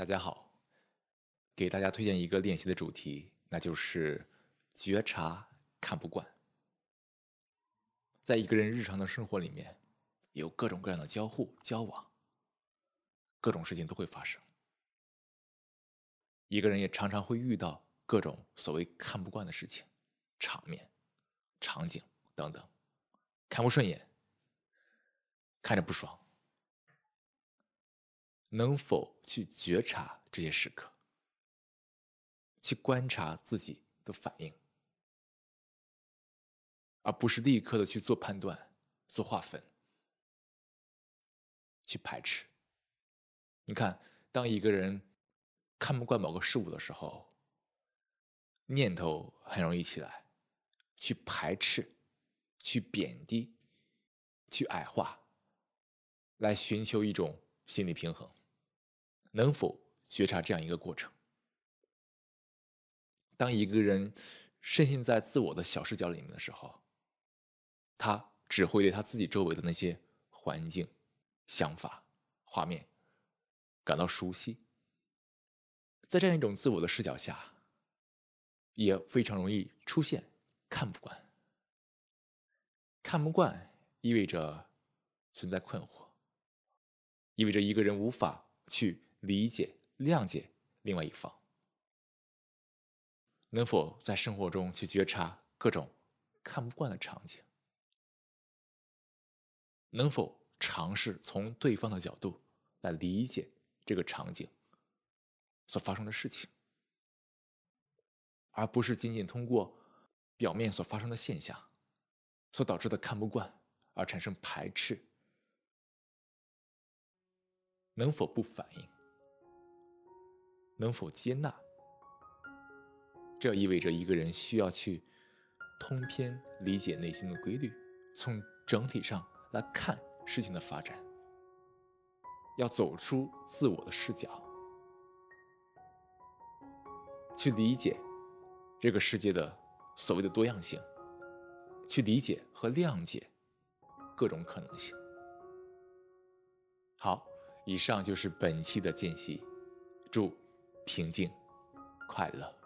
大家好，给大家推荐一个练习的主题，那就是觉察看不惯。在一个人日常的生活里面，有各种各样的交互、交往，各种事情都会发生。一个人也常常会遇到各种所谓看不惯的事情、场面、场景等等，看不顺眼，看着不爽。能否去觉察这些时刻，去观察自己的反应，而不是立刻的去做判断、做划分、去排斥？你看，当一个人看不惯某个事物的时候，念头很容易起来，去排斥、去贬低、去矮化，来寻求一种心理平衡。能否觉察这样一个过程？当一个人深陷在自我的小视角里面的时候，他只会对他自己周围的那些环境、想法、画面感到熟悉。在这样一种自我的视角下，也非常容易出现看不惯。看不惯意味着存在困惑，意味着一个人无法去。理解、谅解另外一方，能否在生活中去觉察各种看不惯的场景？能否尝试从对方的角度来理解这个场景所发生的事情，而不是仅仅通过表面所发生的现象所导致的看不惯而产生排斥？能否不反应？能否接纳？这意味着一个人需要去通篇理解内心的规律，从整体上来看事情的发展，要走出自我的视角，去理解这个世界的所谓的多样性，去理解和谅解各种可能性。好，以上就是本期的间隙，祝。平静，快乐。